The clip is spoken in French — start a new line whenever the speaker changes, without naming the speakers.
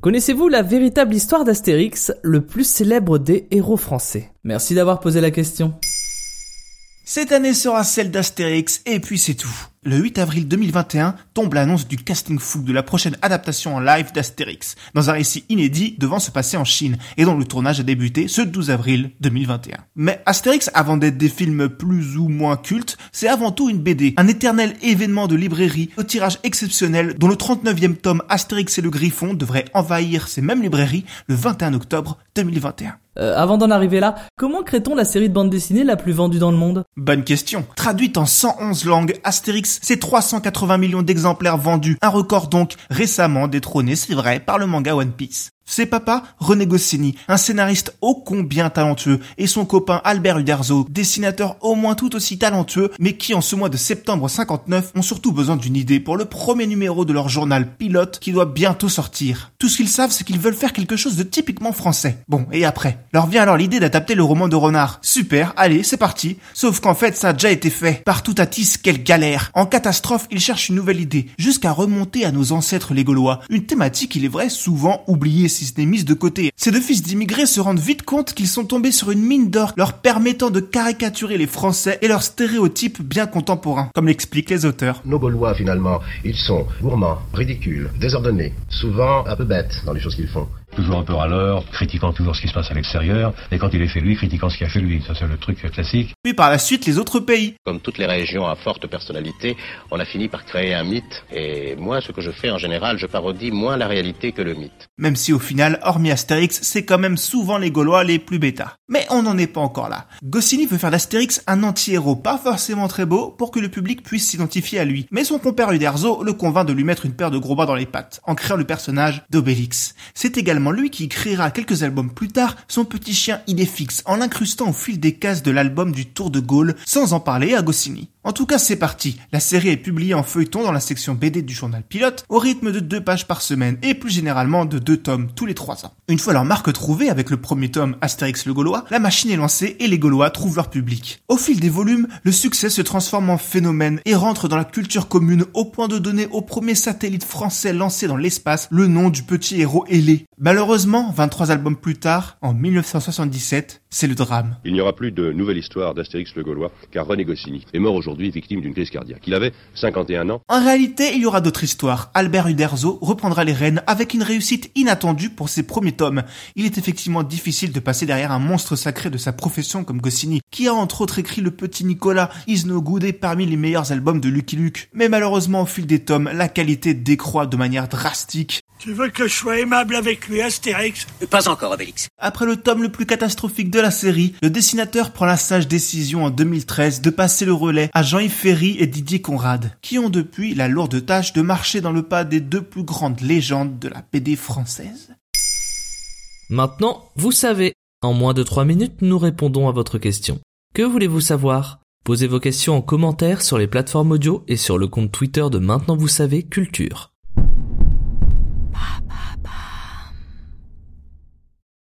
Connaissez-vous la véritable histoire d'Astérix, le plus célèbre des héros français? Merci d'avoir posé la question.
Cette année sera celle d'Astérix et puis c'est tout. Le 8 avril 2021 tombe l'annonce du casting fou de la prochaine adaptation en live d'Astérix, dans un récit inédit devant se passer en Chine, et dont le tournage a débuté ce 12 avril 2021. Mais Astérix, avant d'être des films plus ou moins cultes, c'est avant tout une BD, un éternel événement de librairie, au tirage exceptionnel, dont le 39e tome Astérix et le Griffon devrait envahir ces mêmes librairies le 21 octobre 2021.
Euh, avant d'en arriver là, comment crée-t-on la série de bande dessinée la plus vendue dans le monde?
Bonne question. Traduite en 111 langues, Astérix, c'est 380 millions d'exemplaires vendus. Un record donc récemment détrôné, c'est vrai, par le manga One Piece. C'est papa, René Goscinny, un scénariste ô combien talentueux, et son copain Albert Uderzo, dessinateur au moins tout aussi talentueux, mais qui en ce mois de septembre 59 ont surtout besoin d'une idée pour le premier numéro de leur journal pilote qui doit bientôt sortir. Tout ce qu'ils savent, c'est qu'ils veulent faire quelque chose de typiquement français. Bon, et après? Leur vient alors l'idée d'adapter le roman de Renard. Super, allez, c'est parti. Sauf qu'en fait, ça a déjà été fait. Par tout à tisse, quelle galère. En catastrophe, ils cherchent une nouvelle idée, jusqu'à remonter à nos ancêtres les Gaulois. Une thématique, il est vrai, souvent oubliée si ce n'est mise de côté. Ces deux fils d'immigrés se rendent vite compte qu'ils sont tombés sur une mine d'or leur permettant de caricaturer les Français et leurs stéréotypes bien contemporains, comme l'expliquent les auteurs.
Nos Gaulois, finalement, ils sont gourmands, ridicules, désordonnés, souvent un peu bêtes dans les choses qu'ils font.
Toujours un peu râleur, critiquant toujours ce qui se passe à l'extérieur, et quand il est fait lui, critiquant ce qui a fait lui. Ça, c'est le truc classique.
Puis par la suite, les autres pays.
Comme toutes les régions à forte personnalité, on a fini par créer un mythe. Et moi, ce que je fais en général, je parodie moins la réalité que le mythe.
Même si au final, hormis Astérix, c'est quand même souvent les Gaulois les plus bêtas. Mais on n'en est pas encore là. Goscinny veut faire d'Astérix un anti-héros pas forcément très beau pour que le public puisse s'identifier à lui. Mais son compère Uderzo le convainc de lui mettre une paire de gros bras dans les pattes, en créant le personnage d'Obélix. C'est également lui qui créera quelques albums plus tard son petit chien Idéfix en l'incrustant au fil des cases de l'album du Tour de Gaulle sans en parler à Goscinny. En tout cas, c'est parti. La série est publiée en feuilleton dans la section BD du journal Pilote au rythme de deux pages par semaine et plus généralement de deux tomes tous les trois ans. Une fois leur marque trouvée avec le premier tome Astérix le Gaulois, la machine est lancée et les Gaulois trouvent leur public. Au fil des volumes, le succès se transforme en phénomène et rentre dans la culture commune au point de donner au premier satellite français lancé dans l'espace le nom du petit héros ailé. Malheureusement, 23 albums plus tard, en 1977, c'est le drame.
Il n'y aura plus de nouvelle histoire d'Astérix le Gaulois car René Goscinny est mort aujourd'hui victime d'une crise cardiaque. Il avait 51 ans.
En réalité, il y aura d'autres histoires. Albert Uderzo reprendra les rênes avec une réussite inattendue pour ses premiers tomes. Il est effectivement difficile de passer derrière un monstre sacré de sa profession comme Goscinny, qui a entre autres écrit Le Petit Nicolas, Is No et parmi les meilleurs albums de Lucky Luke. Mais malheureusement, au fil des tomes, la qualité décroît de manière drastique.
Tu veux que je sois aimable avec lui, Astérix?
Pas encore, Obélix.
Après le tome le plus catastrophique de la série, le dessinateur prend la sage décision en 2013 de passer le relais à Jean-Yves Ferry et Didier Conrad, qui ont depuis la lourde tâche de marcher dans le pas des deux plus grandes légendes de la BD française.
Maintenant, vous savez. En moins de 3 minutes, nous répondons à votre question. Que voulez-vous savoir? Posez vos questions en commentaire sur les plateformes audio et sur le compte Twitter de Maintenant vous savez Culture.